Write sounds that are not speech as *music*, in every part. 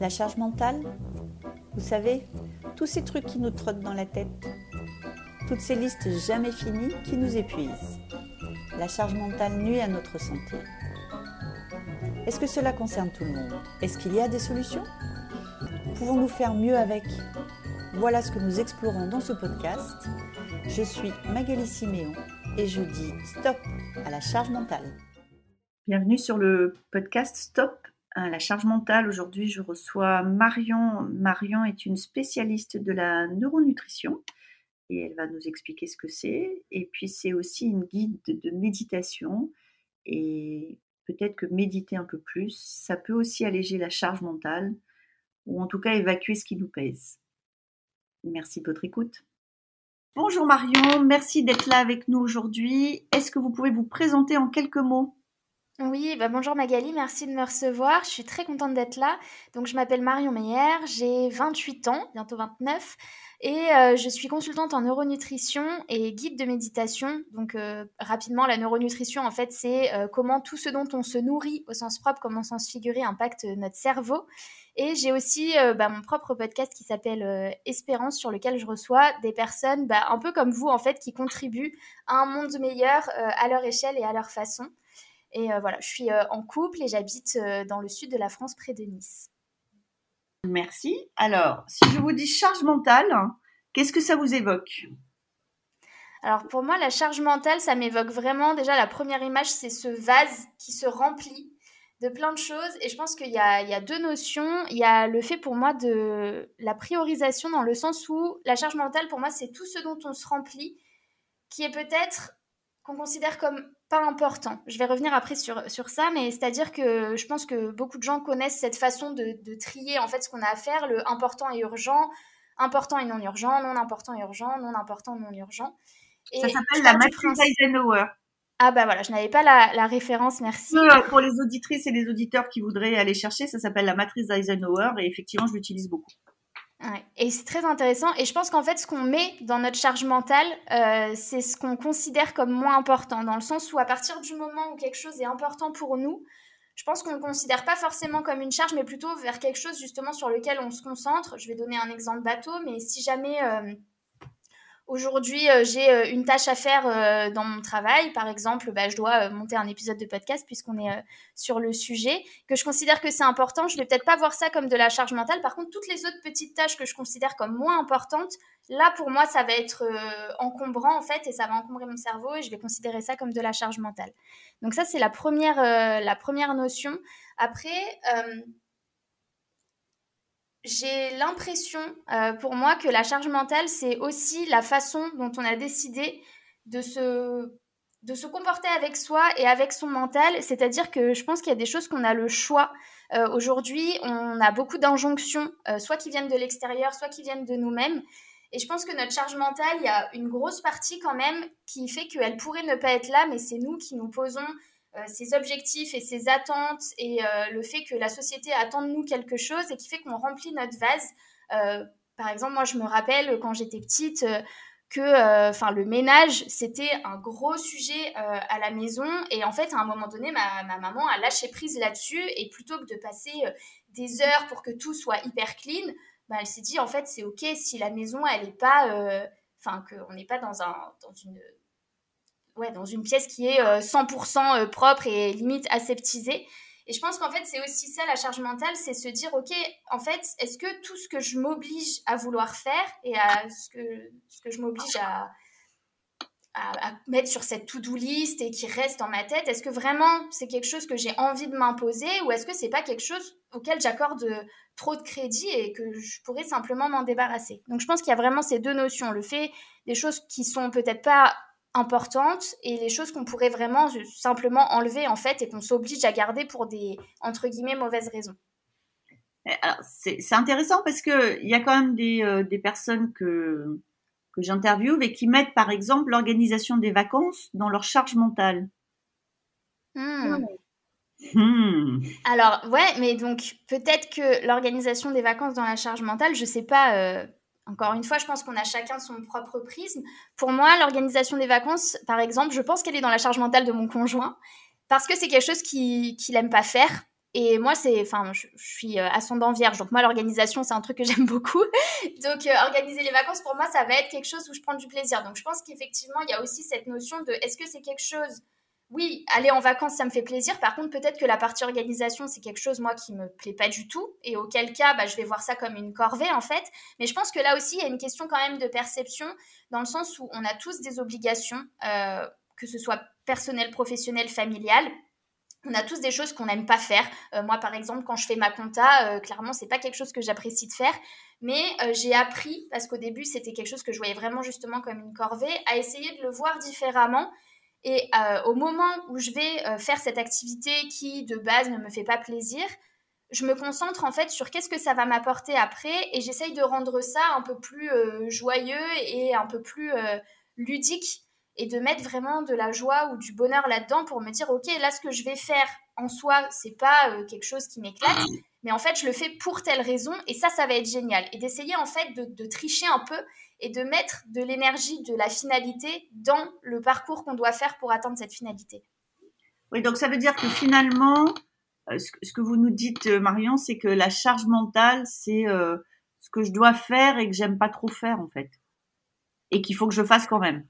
La charge mentale Vous savez, tous ces trucs qui nous trottent dans la tête. Toutes ces listes jamais finies qui nous épuisent. La charge mentale nuit à notre santé. Est-ce que cela concerne tout le monde? Est-ce qu'il y a des solutions? Pouvons-nous faire mieux avec? Voilà ce que nous explorons dans ce podcast. Je suis Magali Siméon et je dis stop à la charge mentale. Bienvenue sur le podcast Stop la charge mentale. Aujourd'hui, je reçois Marion. Marion est une spécialiste de la neuronutrition et elle va nous expliquer ce que c'est. Et puis, c'est aussi une guide de méditation. Et peut-être que méditer un peu plus, ça peut aussi alléger la charge mentale ou en tout cas évacuer ce qui nous pèse. Merci de votre écoute. Bonjour Marion, merci d'être là avec nous aujourd'hui. Est-ce que vous pouvez vous présenter en quelques mots? Oui, bah bonjour Magali, merci de me recevoir. Je suis très contente d'être là. Donc, je m'appelle Marion Meyer, j'ai 28 ans, bientôt 29, et euh, je suis consultante en neuronutrition et guide de méditation. Donc, euh, rapidement, la neuronutrition, en fait, c'est euh, comment tout ce dont on se nourrit au sens propre comme au sens figuré impacte notre cerveau. Et j'ai aussi bah, mon propre podcast qui s'appelle Espérance, sur lequel je reçois des personnes bah, un peu comme vous, en fait, qui contribuent à un monde meilleur à leur échelle et à leur façon. Et euh, voilà, je suis euh, en couple et j'habite euh, dans le sud de la France, près de Nice. Merci. Alors, si je vous dis charge mentale, qu'est-ce que ça vous évoque? Alors pour moi, la charge mentale, ça m'évoque vraiment, déjà la première image, c'est ce vase qui se remplit de plein de choses. Et je pense qu'il y, y a, deux notions. Il y a le fait pour moi de la priorisation dans le sens où la charge mentale, pour moi, c'est tout ce dont on se remplit, qui est peut-être qu'on considère comme pas important. Je vais revenir après sur, sur ça, mais c'est-à-dire que je pense que beaucoup de gens connaissent cette façon de, de trier en fait ce qu'on a à faire, le important et urgent, important et non urgent, non important et urgent, non important, non urgent. Et ça s'appelle la matrice Eisenhower. Ah bah voilà, je n'avais pas la, la, référence, merci. Pour les auditrices et les auditeurs qui voudraient aller chercher, ça s'appelle la matrice Eisenhower et effectivement, je l'utilise beaucoup. Et c'est très intéressant. Et je pense qu'en fait, ce qu'on met dans notre charge mentale, euh, c'est ce qu'on considère comme moins important, dans le sens où à partir du moment où quelque chose est important pour nous, je pense qu'on ne le considère pas forcément comme une charge, mais plutôt vers quelque chose justement sur lequel on se concentre. Je vais donner un exemple bateau, mais si jamais euh, Aujourd'hui, euh, j'ai euh, une tâche à faire euh, dans mon travail. Par exemple, bah, je dois monter un épisode de podcast puisqu'on est sur le sujet, que je considère que c'est important. Je ne vais peut-être pas voir ça comme de la charge mentale. Par contre, toutes les autres petites tâches que je considère comme moins importantes, là, pour moi, ça va être encombrant en fait et ça va encombrer mon cerveau et je vais considérer ça comme de la charge mentale. Donc ça, c'est la première, la première notion. Après, j'ai l'impression, euh, pour moi, que la charge mentale, c'est aussi la façon dont on a décidé de se, de se comporter avec soi et avec son mental. C'est-à-dire que je pense qu'il y a des choses qu'on a le choix. Euh, aujourd'hui, on a beaucoup d'injonctions, euh, soit qui viennent de l'extérieur, soit qui viennent de nous-mêmes. Et je pense que notre charge mentale, il y a une grosse partie quand même qui fait qu'elle pourrait ne pas être là, mais c'est nous qui nous posons ses objectifs et ses attentes et euh, le fait que la société attend de nous quelque chose et qui fait qu'on remplit notre vase. Euh, par exemple, moi, je me rappelle quand j'étais petite que le ménage c'était un gros sujet à la maison et en fait à un moment donné ma, ma maman a lâché prise là-dessus et plutôt que de passer des heures pour que tout soit hyper clean bah, elle s'est dit en fait c'est ok si la maison elle est pas enfin qu'on n'est pas dans un dans une ouais, dans une pièce qui est 100% euh, euh, propre et limite aseptisée. Et je pense qu'en fait, c'est aussi ça la charge mentale, c'est se dire, OK, en fait, est-ce que tout ce que je m'oblige à vouloir faire et à ce que, ce que je m'oblige à, mettre sur cette to-do list et qui reste dans ma tête, est-ce que vraiment c'est quelque chose que j'ai envie de m'imposer ou est-ce que c'est pas quelque chose auquel j'accorde trop de crédit et que je pourrais simplement m'en débarrasser? Donc je pense qu'il y a vraiment ces deux notions, le fait des choses qui sont peut-être pas importantes et les choses qu'on pourrait vraiment simplement enlever en fait et qu'on s'oblige à garder pour des entre guillemets mauvaises raisons. Eh, c'est intéressant parce que il y a quand même des, euh, des personnes que que j'interviewe et qui mettent par exemple l'organisation des vacances dans leur charge mentale. Hmm. Hmm. Alors ouais, mais donc peut-être que l'organisation des vacances dans la charge mentale, je sais pas. Euh, encore une fois, je pense qu'on a chacun son propre prisme. Pour moi, l'organisation des vacances, par exemple, je pense qu'elle est dans la charge mentale de mon conjoint parce que c'est quelque chose qu'il n'aime pas faire. Et moi, c'est, enfin, je, suis euh, ascendant vierge, donc moi, l'organisation, c'est un truc que *laughs* j'aime beaucoup. donc, euh, organiser les vacances, pour moi, ça va être quelque chose où je prends du plaisir. Donc, je pense qu'effectivement, il y a aussi cette notion de est-ce que c'est quelque chose. Oui, aller en vacances, ça me fait plaisir. Par contre, peut-être que la partie organisation, c'est quelque chose, moi, qui me plaît pas du tout. Et auquel cas, bah, je vais voir ça comme une corvée, en fait. Mais je pense que là aussi, il y a une question quand même de perception, dans le sens où on a tous des obligations, euh, que ce soit personnel, professionnel, familial on a tous des choses qu'on n'aime pas faire. Euh, moi, par exemple, quand je fais ma compta, euh, clairement, c'est pas quelque chose que j'apprécie de faire. Mais euh, j'ai appris, parce qu'au début, c'était quelque chose que je voyais vraiment justement comme une corvée, à essayer de le voir différemment. Et au moment où je vais faire cette activité qui, de base, ne me fait pas plaisir, je me concentre en fait sur qu'est-ce que ça va m'apporter après et j'essaye de rendre ça un peu plus joyeux et un peu plus ludique et de mettre vraiment de la joie ou du bonheur là-dedans pour me dire ok là ce que je vais faire en soi c'est pas euh, quelque chose qui m'éclate mais en fait je le fais pour telle raison et ça ça va être génial et d'essayer en fait de, tricher un peu et de mettre de l'énergie de la finalité dans le parcours qu'on doit faire pour atteindre cette finalité. Oui donc ça veut dire que finalement euh, ce que vous nous dites euh, Marion c'est que la charge mentale c'est ce que je dois faire et que j'aime pas trop faire en fait et qu'il faut que je fasse quand même.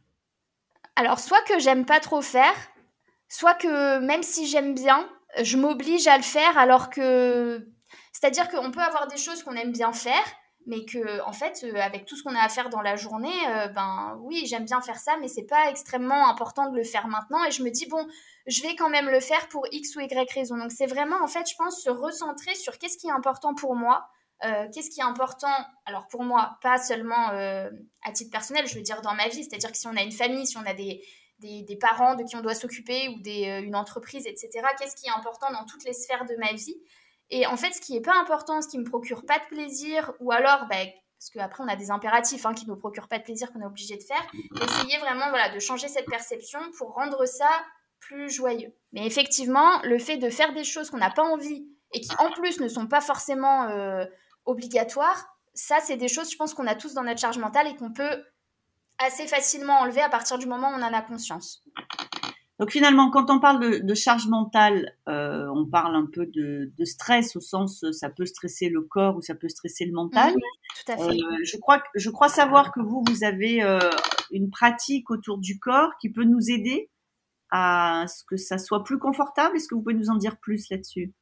Alors, soit que j'aime pas trop faire, soit que même si j'aime bien, je m'oblige à le faire alors que. C'est-à-dire qu'on peut avoir des choses qu'on aime bien faire, mais que, en fait, euh, avec tout ce qu'on a à faire dans la journée, euh, ben oui, j'aime bien faire ça, mais c'est pas extrêmement important de le faire maintenant. Et je me dis, bon, je vais quand même le faire pour X ou Y raison. Donc, c'est vraiment, en fait, je pense, se recentrer sur qu'est-ce qui est important pour moi euh, qu'est-ce qui est important Alors pour moi, pas seulement à titre personnel, je veux dire dans ma vie, c'est-à-dire que si on a une famille, si on a des, des, parents de qui on doit s'occuper ou des, une entreprise, etc., qu'est-ce qui est important dans toutes les sphères de ma vie? Et en fait, ce qui n'est pas important, ce qui me procure pas de plaisir, ou alors, bah, parce qu'après on a des impératifs hein, qui ne nous procurent pas de plaisir qu'on est obligé de faire, essayer vraiment voilà, de changer cette perception pour rendre ça plus joyeux. Mais effectivement, le fait de faire des choses qu'on n'a pas envie et qui en plus ne sont pas forcément obligatoire, ça, c'est des choses, je pense, qu'on a tous dans notre charge mentale et qu'on peut assez facilement enlever à partir du moment où on en a conscience. Donc finalement, quand on parle de, charge mentale, euh, on parle un peu de, stress au sens ça peut stresser le corps ou ça peut stresser le mental. Tout à fait. Euh, je, crois, je crois savoir que vous, vous avez euh, une pratique autour du corps qui peut nous aider à ce que ça soit plus confortable. Est-ce que vous pouvez nous en dire plus là-dessus?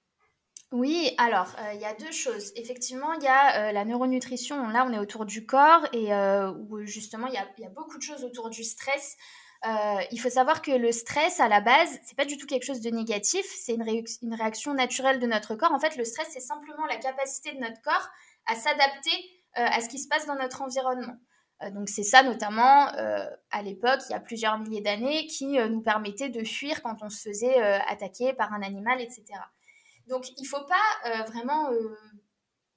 Oui, alors euh, il y a deux choses. Effectivement, il y a euh, la neuronutrition. Là, on est autour du corps et euh, où justement, il y, a, beaucoup de choses autour du stress. Il faut savoir que le stress, à la base, c'est pas du tout quelque chose de négatif. C'est une, réaction naturelle de notre corps. En fait, le stress, c'est simplement la capacité de notre corps à s'adapter à ce qui se passe dans notre environnement. donc c'est ça notamment à l'époque, il y a plusieurs milliers d'années, qui nous permettait de fuir quand on se faisait attaquer par un animal, etc. Donc, il faut pas euh, vraiment euh,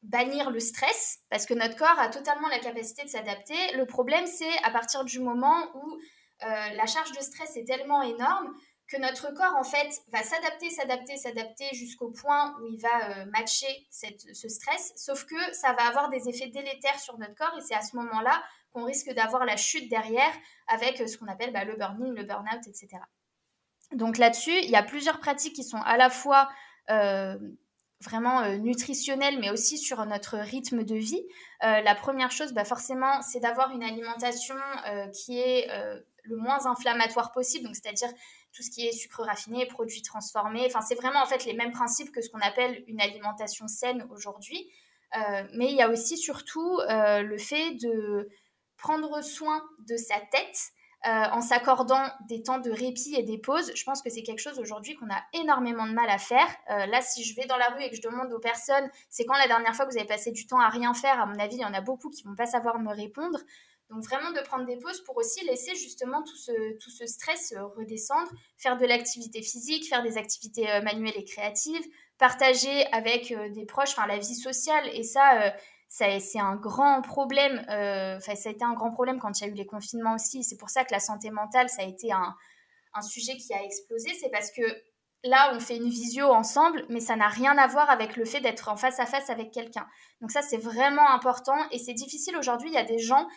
bannir le stress parce que notre corps a totalement la capacité de s'adapter. Le problème, c'est à partir du moment où euh, la charge de stress est tellement énorme que notre corps, en fait, va s'adapter, s'adapter, s'adapter jusqu'au point où il va matcher ce stress. Sauf que ça va avoir des effets délétères sur notre corps et c'est à ce moment-là qu'on risque d'avoir la chute derrière avec ce qu'on appelle bah, le burn-in, le burn-out, etc. Donc là-dessus, il y a plusieurs pratiques qui sont à la fois euh, vraiment euh, nutritionnel, mais aussi sur notre rythme de vie. Euh, la première chose, bah forcément, c'est d'avoir une alimentation qui est le moins inflammatoire possible, donc c'est-à-dire tout ce qui est sucre raffiné, produits transformés. Enfin, c'est vraiment en fait les mêmes principes que ce qu'on appelle une alimentation saine aujourd'hui. mais il y a aussi surtout le fait de prendre soin de sa tête euh, en s'accordant des temps de répit et des pauses. Je pense que c'est quelque chose aujourd'hui qu'on a énormément de mal à faire. Euh, là, si je vais dans la rue et que je demande aux personnes, c'est quand la dernière fois que vous avez passé du temps à rien faire, à mon avis, il y en a beaucoup qui vont pas savoir me répondre. Donc vraiment de prendre des pauses pour aussi laisser justement tout ce, tout ce stress euh, redescendre, faire de l'activité physique, faire des activités manuelles et créatives, partager avec des proches, enfin la vie sociale. Et ça, c'est un grand problème. Euh, ça a été un grand problème quand il y a eu les confinements aussi. C'est pour ça que la santé mentale, ça a été un, sujet qui a explosé. C'est parce que là, on fait une visio ensemble, mais ça n'a rien à voir avec le fait d'être en face à face avec quelqu'un. Donc ça, c'est vraiment important et c'est difficile aujourd'hui. Il y a des gens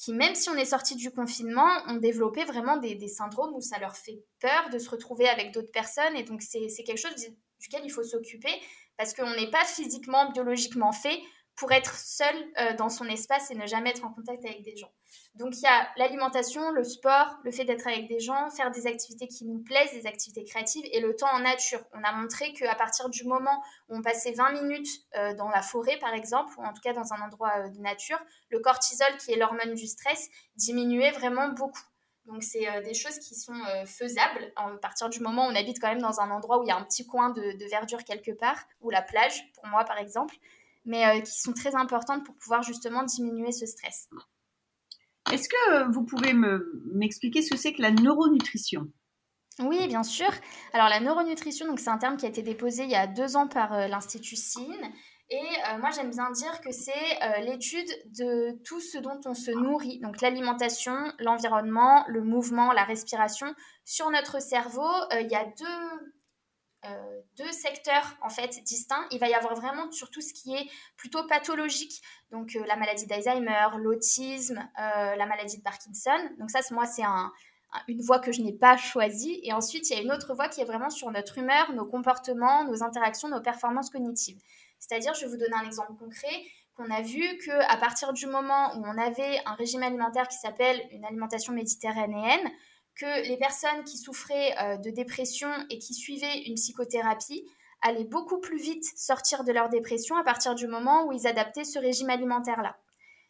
qui, même si on est sorti du confinement, ont développé vraiment des, syndromes où ça leur fait peur de se retrouver avec d'autres personnes. Et donc, c'est quelque chose duquel il faut s'occuper parce qu'on n'est pas physiquement, biologiquement fait pour être seul euh, dans son espace et ne jamais être en contact avec des gens. Donc il y a l'alimentation, le sport, le fait d'être avec des gens, faire des activités qui nous plaisent, des activités créatives et le temps en nature. On a montré qu'à partir du moment où on passait 20 minutes euh, dans la forêt par exemple, ou en tout cas dans un endroit euh, de nature, le cortisol qui est l'hormone du stress diminuait vraiment beaucoup. Donc, c'est des choses qui sont faisables à partir du moment où on habite quand même dans un endroit où il y a un petit coin de, de verdure quelque part, ou la plage, pour moi par exemple mais euh, qui sont très importantes pour pouvoir justement diminuer ce stress. Est-ce que vous pouvez m'expliquer ce que c'est que la neuronutrition? Oui, bien sûr. Alors la neuronutrition, donc c'est un terme qui a été déposé il y a deux ans par euh, l'Institut SIN. Et euh, moi, j'aime bien dire que c'est l'étude de tout ce dont on se nourrit, donc l'alimentation, l'environnement, le mouvement, la respiration. Sur notre cerveau, il y a deux euh, deux secteurs en fait distincts. Il va y avoir vraiment sur tout ce qui est plutôt pathologique, donc euh, la maladie d'Alzheimer, l'autisme, euh, la maladie de Parkinson. Donc ça, moi, c'est une voie que je n'ai pas choisie. Et ensuite, il y a une autre voie qui est vraiment sur notre humeur, nos comportements, nos interactions, nos performances cognitives. C'est-à-dire, je vais vous donner un exemple concret qu'on a vu que à partir du moment où on avait un régime alimentaire qui s'appelle une alimentation méditerranéenne, que les personnes qui souffraient euh, de dépression et qui suivaient une psychothérapie allaient beaucoup plus vite sortir de leur dépression à partir du moment où ils adaptaient ce régime alimentaire-là.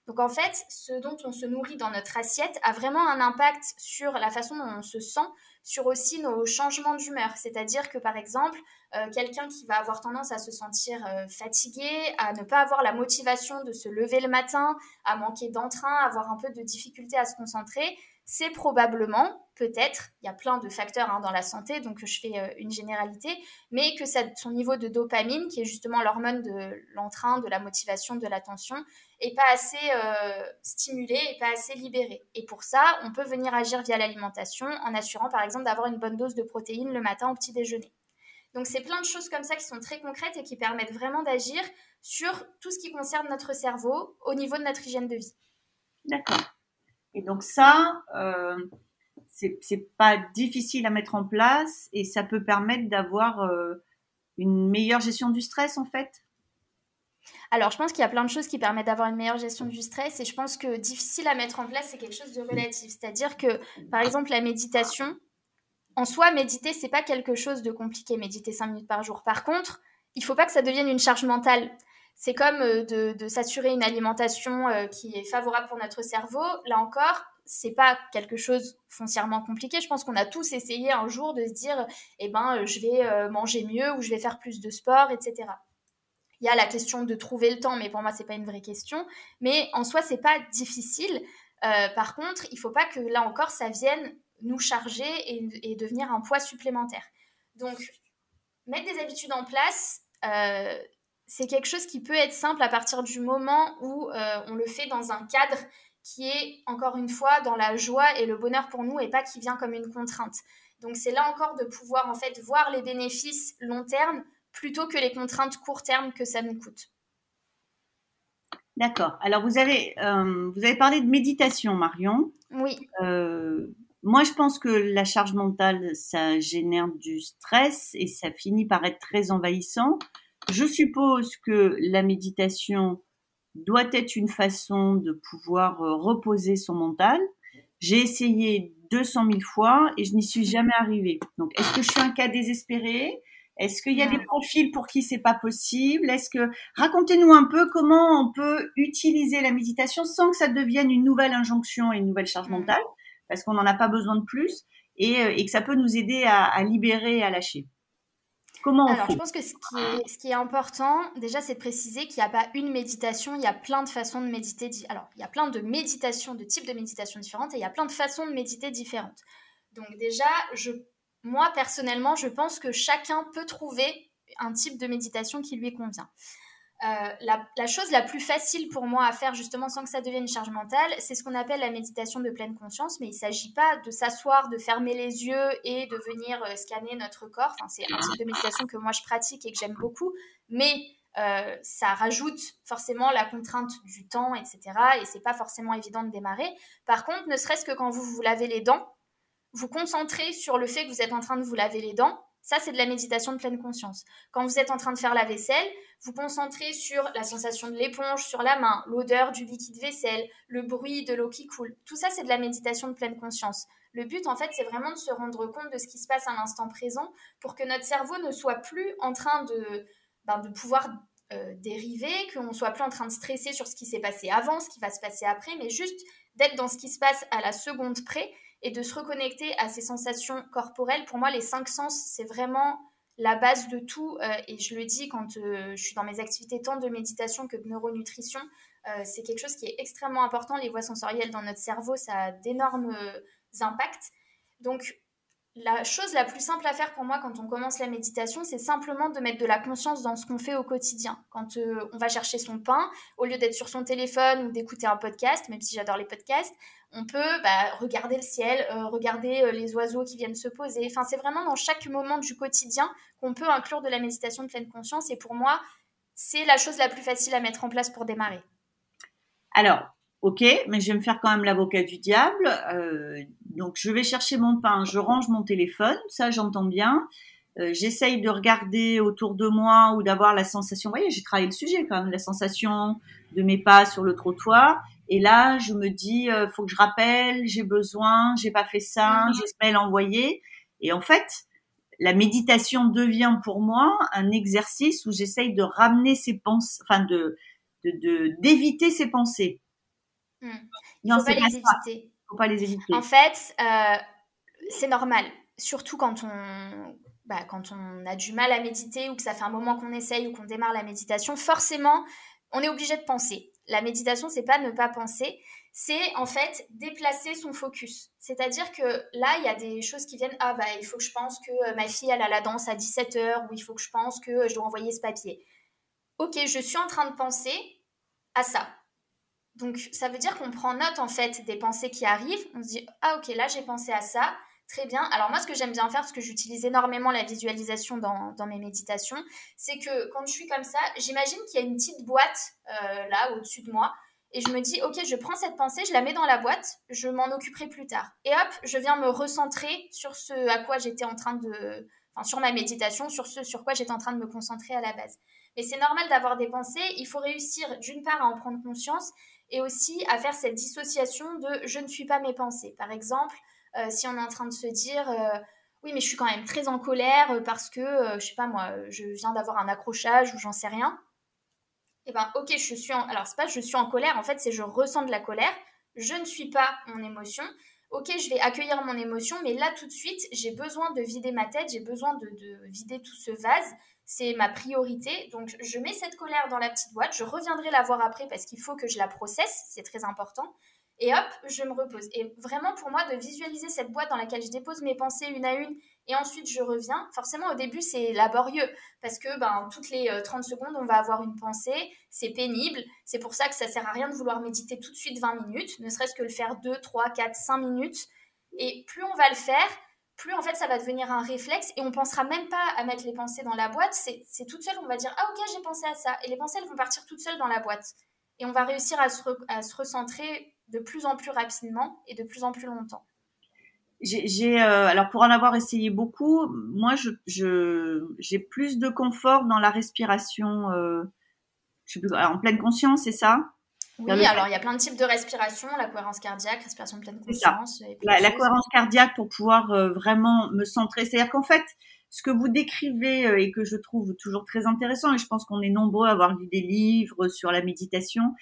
Donc en fait, ce dont on se nourrit dans notre assiette a vraiment un impact sur la façon dont on se sent, sur aussi nos changements d'humeur. C'est-à-dire que par exemple, euh, quelqu'un qui va avoir tendance à se sentir euh, fatigué, à ne pas avoir la motivation de se lever le matin, à manquer d'entrain, à avoir un peu de difficulté à se concentrer, c'est probablement, peut-être, il y a plein de facteurs hein, dans la santé, donc je fais euh, une généralité, mais que son niveau de dopamine, qui est justement l'hormone de l'entrain, de la motivation, de l'attention, est pas assez euh, stimulé et pas assez libéré. Et pour ça, on peut venir agir via l'alimentation en assurant par exemple d'avoir une bonne dose de protéines le matin au petit déjeuner. Donc c'est plein de choses comme ça qui sont très concrètes et qui permettent vraiment d'agir sur tout ce qui concerne notre cerveau au niveau de notre hygiène de vie. D'accord. Et donc ça, euh, c'est pas difficile à mettre en place et ça peut permettre d'avoir euh, une meilleure gestion du stress en fait. Alors, je pense qu'il y a plein de choses qui permettent d'avoir une meilleure gestion du stress et je pense que difficile à mettre en place, c'est quelque chose de relatif. C'est-à-dire que, par exemple, la méditation, en soi, méditer, c'est pas quelque chose de compliqué, méditer 5 minutes par jour. Par contre, il faut pas que ça devienne une charge mentale. C'est comme euh, de, s'assurer une alimentation euh, qui est favorable pour notre cerveau. Là encore, c'est pas quelque chose foncièrement compliqué. Je pense qu'on a tous essayé un jour de se dire, eh ben, euh, je vais manger mieux ou je vais faire plus de sport, etc. Il y a la question de trouver le temps, mais pour moi, c'est pas une vraie question. Mais en soi, c'est pas difficile. par contre, il faut pas que là encore, ça vienne nous charger et, devenir un poids supplémentaire. Donc, mettre des habitudes en place, c'est quelque chose qui peut être simple à partir du moment où euh, on le fait dans un cadre qui est, encore une fois, dans la joie et le bonheur pour nous et pas qui vient comme une contrainte. Donc c'est là encore de pouvoir en fait voir les bénéfices long terme plutôt que les contraintes court terme que ça nous coûte. D'accord. Alors vous avez, euh, vous avez parlé de méditation, Marion. Oui. Euh, moi, je pense que la charge mentale, ça génère du stress et ça finit par être très envahissant. Je suppose que la méditation doit être une façon de pouvoir euh, reposer son mental. J'ai essayé 200 000 fois et je n'y suis jamais arrivée. Donc, est-ce que je suis un cas désespéré? Est-ce qu'il y a des profils pour qui c'est pas possible? Est-ce que racontez-nous un peu comment on peut utiliser la méditation sans que ça devienne une nouvelle injonction et une nouvelle charge mentale, parce qu'on n'en a pas besoin de plus et, euh, que ça peut nous aider à, à libérer et à lâcher? Comment Alors, je pense que ce qui, est, important, déjà, c'est de préciser qu'il n'y a pas une méditation, il y a plein de façons de méditer. Alors, il y a plein de méditations, de types de méditation différentes, et il y a plein de façons de méditer différentes. Donc, déjà, je, moi, personnellement, je pense que chacun peut trouver un type de méditation qui lui convient. Euh, la, chose la plus facile pour moi à faire justement sans que ça devienne une charge mentale, c'est ce qu'on appelle la méditation de pleine conscience, mais il ne s'agit pas de s'asseoir, de fermer les yeux et de venir euh, scanner notre corps. C'est un type de méditation que moi je pratique et que j'aime beaucoup, mais euh, ça rajoute forcément la contrainte du temps, etc. Et c'est pas forcément évident de démarrer. Par contre, ne serait-ce que quand vous vous lavez les dents, vous concentrez sur le fait que vous êtes en train de vous laver les dents Ça, c'est de la méditation de pleine conscience. Quand vous êtes en train de faire la vaisselle, vous concentrez sur la sensation de l'éponge sur la main, l'odeur du liquide vaisselle, le bruit de l'eau qui coule. Tout ça, c'est de la méditation de pleine conscience. Le but, en fait, c'est vraiment de se rendre compte de ce qui se passe à l'instant présent pour que notre cerveau ne soit plus en train de, ben, de pouvoir euh, dériver, qu'on ne soit plus en train de stresser sur ce qui s'est passé avant, ce qui va se passer après, mais juste d'être dans ce qui se passe à la seconde près et de se reconnecter à ces sensations corporelles. Pour moi, les cinq sens, c'est vraiment la base de tout. Euh, et je le dis quand euh, je suis dans mes activités tant de méditation que de neuronutrition, euh, c'est quelque chose qui est extrêmement important. Les voies sensorielles dans notre cerveau, ça a d'énormes impacts. Donc, la chose la plus simple à faire pour moi quand on commence la méditation, c'est simplement de mettre de la conscience dans ce qu'on fait au quotidien. Quand on va chercher son pain, au lieu d'être sur son téléphone ou d'écouter un podcast, même si j'adore les podcasts, on peut bah, regarder le ciel, euh, regarder euh, les oiseaux qui viennent se poser. Enfin, c'est vraiment dans chaque moment du quotidien qu'on peut inclure de la méditation de pleine conscience. Et pour moi, c'est la chose la plus facile à mettre en place pour démarrer. Alors, ok, mais je vais me faire quand même l'avocat du diable. Euh, donc, je vais chercher mon pain, je range mon téléphone, ça j'entends bien. J'essaye de regarder autour de moi ou d'avoir la sensation, vous voyez, j'ai travaillé le sujet quand même, la sensation de mes pas sur le trottoir. Et là, je me dis, euh, faut que je rappelle, j'ai besoin, j'ai pas fait ça, mhm. j'ai ce mail envoyé. Et en fait, la méditation devient pour moi un exercice où j'essaye de ramener ces pensées, enfin de d'éviter ces pensées. Hmm. Il faut pas les éviter. Faut pas les éviter. En fait, euh, c'est normal, surtout quand on bah, quand on a du mal à méditer ou que ça fait un moment qu'on essaye ou qu'on démarre la méditation, forcément, on est obligé de penser. La méditation, c'est pas ne pas penser, c'est en fait déplacer son focus. C'est-à-dire que là, il y a des choses qui viennent. Ah, bah, il faut que je pense que euh, ma fille, elle a la danse à 17h, ou il faut que je pense que je dois envoyer ce papier. Ok, je suis en train de penser à ça. Donc, ça veut dire qu'on prend note, en fait, des pensées qui arrivent. On se dit, ah, ok, là, j'ai pensé à ça. Très bien. Alors moi, ce que j'aime bien faire, parce que j'utilise énormément la visualisation dans, mes méditations, c'est que quand je suis comme ça, j'imagine qu'il y a une petite boîte euh, là au-dessus de moi. Et je me dis, ok, je prends cette pensée, je la mets dans la boîte, je m'en occuperai plus tard. Et hop, je viens me recentrer sur ce à quoi j'étais en train de... Enfin, sur ma méditation, sur ce sur quoi j'étais en train de me concentrer à la base. Mais c'est normal d'avoir des pensées, il faut réussir d'une part à en prendre conscience et aussi à faire cette dissociation de je ne suis pas mes pensées. Par exemple, si on est en train de se dire euh, oui, mais je suis quand même très en colère euh, parce que, je sais pas moi, je viens d'avoir un accrochage ou j'en sais rien. Eh ben, ok, je suis en. Alors, c'est pas je suis en colère, en fait, c'est je ressens de la colère. Je ne suis pas mon émotion. Ok, je vais accueillir mon émotion, mais là, tout de suite, j'ai besoin de vider ma tête, j'ai besoin de, de, vider tout ce vase. C'est ma priorité. Donc, je mets cette colère dans la petite boîte. Je reviendrai la voir après parce qu'il faut que je la processe. C'est très important et hop, je me repose. Et vraiment, pour moi, de visualiser cette boîte dans laquelle je dépose mes pensées une à une et ensuite je reviens, forcément, au début, c'est laborieux parce que ben, toutes les 30 euh, secondes, on va avoir une pensée, c'est pénible. C'est pour ça que ça sert à rien de vouloir méditer tout de suite 20 minutes, ne serait-ce que le faire 2, 3, 4, 5 minutes. Et plus on va le faire, plus en fait ça va devenir un réflexe et on pensera même pas à mettre les pensées dans la boîte. C'est toute seule, on va dire Ah, ok, j'ai pensé à ça. Et les pensées, elles vont partir toutes seules dans la boîte. Et on va réussir à se, à se recentrer de plus en plus rapidement et de plus en plus longtemps. J'ai, euh, alors pour en avoir essayé beaucoup, moi je, j'ai plus de confort dans la respiration. Euh, en pleine conscience, c'est ça? Oui, alors il y a plein de types de respiration, la cohérence cardiaque, respiration de pleine conscience. La, cohérence cardiaque pour pouvoir euh, vraiment me centrer. C'est-à-dire qu'en fait, ce que vous décrivez et que je trouve toujours très intéressant, et je pense qu'on est nombreux à avoir lu des livres sur la méditation,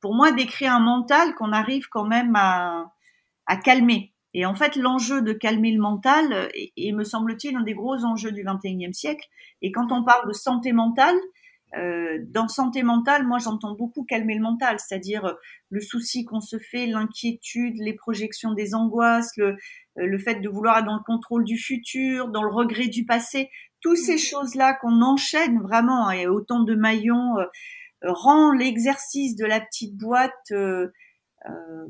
pour moi, décrire un mental qu'on arrive quand même à, calmer. Et en fait, l'enjeu de calmer le mental est, me semble-t-il, un des gros enjeux du 21e siècle. Et quand on parle de santé mentale, euh, dans santé mentale, moi j'entends beaucoup calmer le mental, c'est-à-dire euh, le souci qu'on se fait, l'inquiétude, les projections des angoisses, le, euh, le fait de vouloir être dans le contrôle du futur, dans le regret du passé, toutes ces mmh. choses-là qu'on enchaîne vraiment, et autant de maillons rend l'exercice de la petite boîte euh, euh,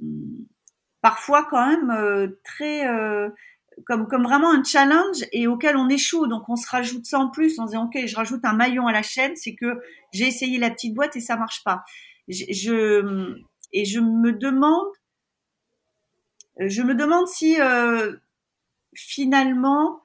parfois quand même euh, très comme, vraiment un challenge et auquel on échoue. Donc on se rajoute ça en plus en disant ok je rajoute un maillon à la chaîne, c'est que j'ai essayé la petite boîte et ça marche pas. Je, et je me demande si finalement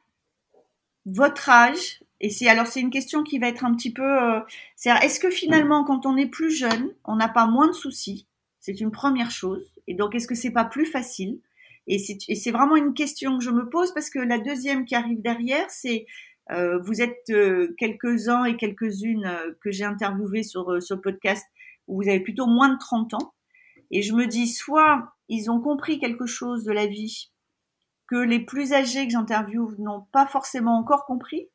votre âge, et c'est alors c'est une question qui va être un petit peu, euh, c'est est-ce que finalement quand on est plus jeune, on n'a pas moins de soucis? C'est une première chose. Et donc est-ce que c'est pas plus facile? Et c'est vraiment une question que je me pose parce que la deuxième qui arrive derrière, c'est euh, vous êtes euh, quelques-uns et quelques-unes que j'ai interviewés sur ce podcast où vous avez plutôt moins de 30 ans. Et je me dis, soit ils ont compris quelque chose de la vie que les plus âgés que j'interviewe n'ont pas forcément encore compris,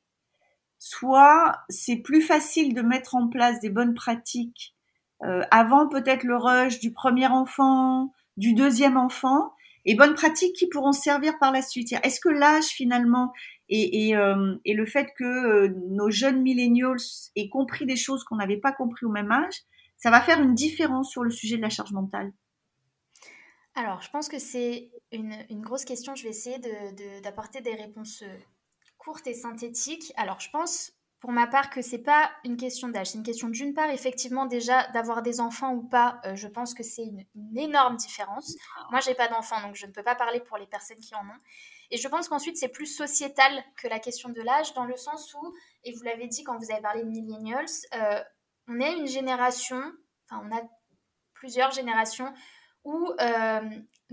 soit c'est plus facile de mettre en place des bonnes pratiques euh, avant peut-être le rush du premier enfant, du deuxième enfant, et bonnes pratiques qui pourront servir par la suite. Est-ce que l'âge finalement et, euh, le fait que euh, nos jeunes millennials aient compris des choses qu'on n'avait pas compris au même âge, ça va faire une différence sur le sujet de la charge mentale? Alors, je pense que c'est une, grosse question. Je vais essayer d'apporter de, des réponses euh, courtes et synthétiques. Alors, je pense pour ma part que c'est pas une question d'âge, c'est une question d'une part effectivement déjà d'avoir des enfants ou pas. je pense que c'est une, une, énorme différence. Moi, j'ai pas d'enfants, donc je ne peux pas parler pour les personnes qui en ont. Et je pense qu'ensuite, c'est plus sociétal que la question de l'âge, dans le sens où, et vous l'avez dit quand vous avez parlé de millennials, euh, on est une génération, enfin, on a plusieurs générations où euh,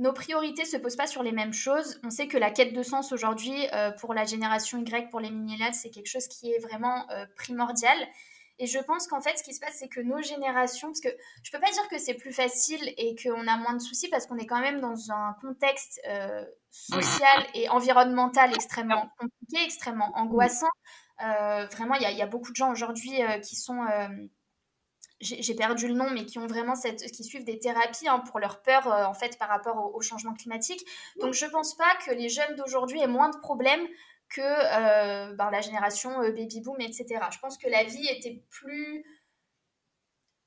nos priorités ne se posent pas sur les mêmes choses. On sait que la quête de sens aujourd'hui, euh, pour la génération Y, pour les millennials, c'est quelque chose qui est vraiment primordial. Et je pense qu'en fait, ce qui se passe, c'est que nos générations, parce que je peux pas dire que c'est plus facile et qu'on a moins de soucis, parce qu'on est quand même dans un contexte euh, social et environnemental extrêmement compliqué, extrêmement angoissant. Euh, vraiment, il y, y, a beaucoup de gens aujourd'hui euh, qui sont j'ai perdu le nom, mais qui ont vraiment cette, qui suivent des thérapies hein, pour leur peur en fait par rapport au, au, changement climatique. Donc je pense pas que les jeunes d'aujourd'hui aient moins de problèmes que euh, ben, la génération euh, baby boom, etc. Je pense que la vie était plus,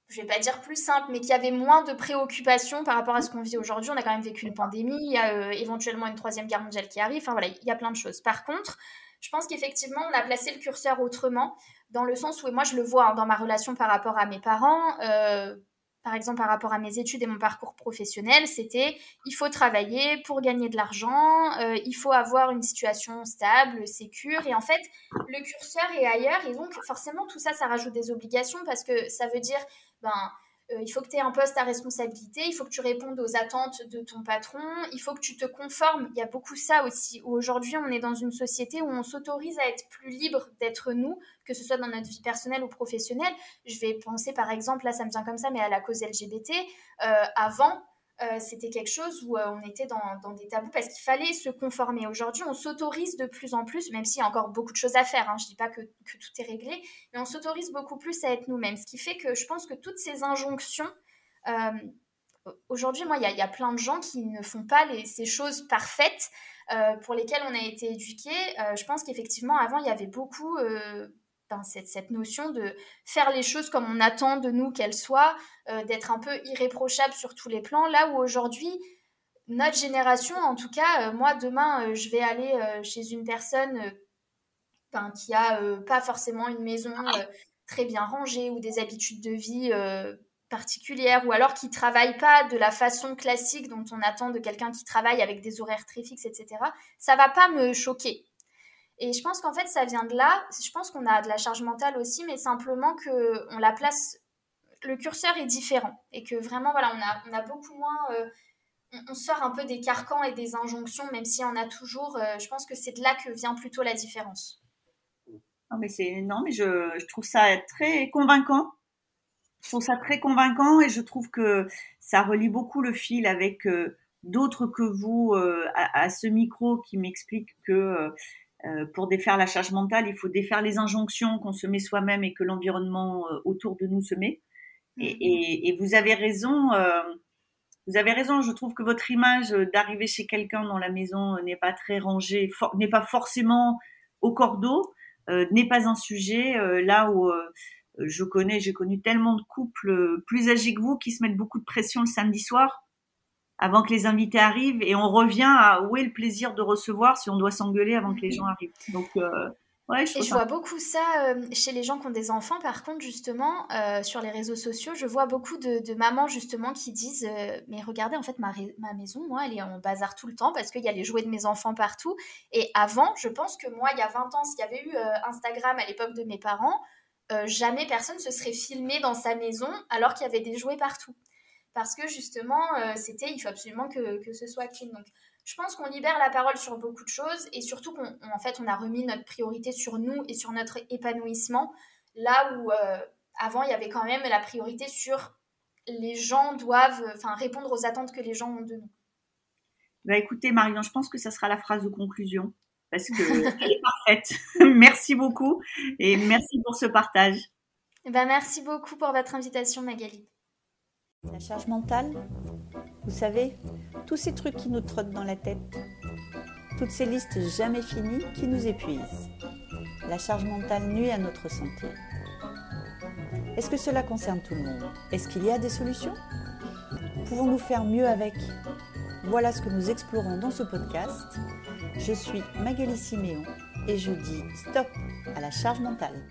je vais pas dire plus simple, mais qu'il y avait moins de préoccupations par rapport à ce qu'on vit aujourd'hui. On a quand même vécu une pandémie, il y a euh, éventuellement une troisième guerre mondiale qui arrive. Enfin voilà, il y a plein de choses. Par contre, je pense qu'effectivement, on a placé le curseur autrement, dans le sens où, moi je le vois hein, dans ma relation par rapport à mes parents, par exemple par rapport à mes études et mon parcours professionnel, c'était il faut travailler pour gagner de l'argent, euh, il faut avoir une situation stable, sécure. Et en fait, le curseur est ailleurs. Et donc, forcément, tout ça, ça rajoute des obligations parce que ça veut dire, ben, euh, il faut que tu aies un poste à responsabilité, il faut que tu répondes aux attentes de ton patron, il faut que tu te conformes. Il y a beaucoup ça aussi. Aujourd'hui, on est dans une société où on s'autorise à être plus libre d'être nous, que ce soit dans notre vie personnelle ou professionnelle. Je vais penser par exemple, là ça me vient comme ça, mais à la cause LGBT. Euh, avant, euh, c'était quelque chose où euh, on était dans, des tabous parce qu'il fallait se conformer. Aujourd'hui, on s'autorise de plus en plus, même s'il y a encore beaucoup de choses à faire, hein, je ne dis pas que, tout est réglé, mais on s'autorise beaucoup plus à être nous-mêmes. Ce qui fait que je pense que toutes ces injonctions, euh, aujourd'hui, moi, il y, a plein de gens qui ne font pas ces choses parfaites pour lesquelles on a été éduqués. je pense qu'effectivement, avant, il y avait beaucoup cette, cette, notion de faire les choses comme on attend de nous qu'elles soient, euh, d'être un peu irréprochable sur tous les plans, là où aujourd'hui, notre génération, en tout cas, euh, moi demain, euh, je vais aller chez une personne qui a pas forcément une maison très bien rangée ou des habitudes de vie particulières, ou alors qui travaille pas de la façon classique dont on attend de quelqu'un qui travaille avec des horaires très fixes, etc. Ça va pas me choquer et je pense qu'en fait, ça vient de là. Je pense qu'on a de la charge mentale aussi, mais simplement qu'on la place. Le curseur est différent. Et que vraiment, voilà, on a, on beaucoup moins. Euh, on, sort un peu des carcans et des injonctions, même s'il y en a toujours. Euh, je pense que c'est de là que vient plutôt la différence. Non, mais, c'est, non, mais je, je trouve ça très convaincant. Je trouve ça très convaincant et je trouve que ça relie beaucoup le fil avec euh, d'autres que vous à, à, ce micro qui m'expliquent que euh, pour défaire la charge mentale, il faut défaire les injonctions qu'on se met soi-même et que l'environnement euh, autour de nous se met. Et, mm-hmm. vous avez raison. Euh, vous avez raison. Je trouve que votre image d'arriver chez quelqu'un dont la maison n'est pas très rangée, n'est pas forcément au cordeau, n'est pas un sujet. là où je connais, j'ai connu tellement de couples plus âgés que vous qui se mettent beaucoup de pression le samedi soir avant que les invités arrivent et on revient à où est le plaisir de recevoir si on doit s'engueuler avant que les gens arrivent. Donc, euh, et je vois beaucoup ça euh, chez les gens qui ont des enfants. Par contre, justement, euh, sur les réseaux sociaux, je vois beaucoup de, mamans justement qui disent Mais regardez, en fait, ma, ma, maison, moi, elle est en bazar tout le temps parce qu'il y a les jouets de mes enfants partout. Et avant, je pense que moi, il y a 20 ans, s'il y avait eu Instagram à l'époque de mes parents, jamais personne se serait filmé dans sa maison alors qu'il y avait des jouets partout. Parce que justement, c'était il faut absolument que, que ce soit clean. Donc, je pense qu'on libère la parole sur beaucoup de choses et surtout qu'en fait, on a remis notre priorité sur nous et sur notre épanouissement, là où euh, avant, il y avait quand même la priorité sur les gens doivent enfin, répondre aux attentes que les gens ont de nous. Bah écoutez, Marion, je pense que ça sera la phrase de conclusion parce qu'elle *laughs* est parfaite. *laughs* merci beaucoup et merci pour ce partage. Bah, merci beaucoup pour votre invitation, Magali. La charge mentale, vous savez, tous ces trucs qui nous trottent dans la tête, toutes ces listes jamais finies qui nous épuisent. La charge mentale nuit à notre santé. Est-ce que cela concerne tout le monde? Est-ce qu'il y a des solutions? Pouvons-nous faire mieux avec? Voilà ce que nous explorons dans ce podcast. Je suis Magali Siméon et je dis stop à la charge mentale.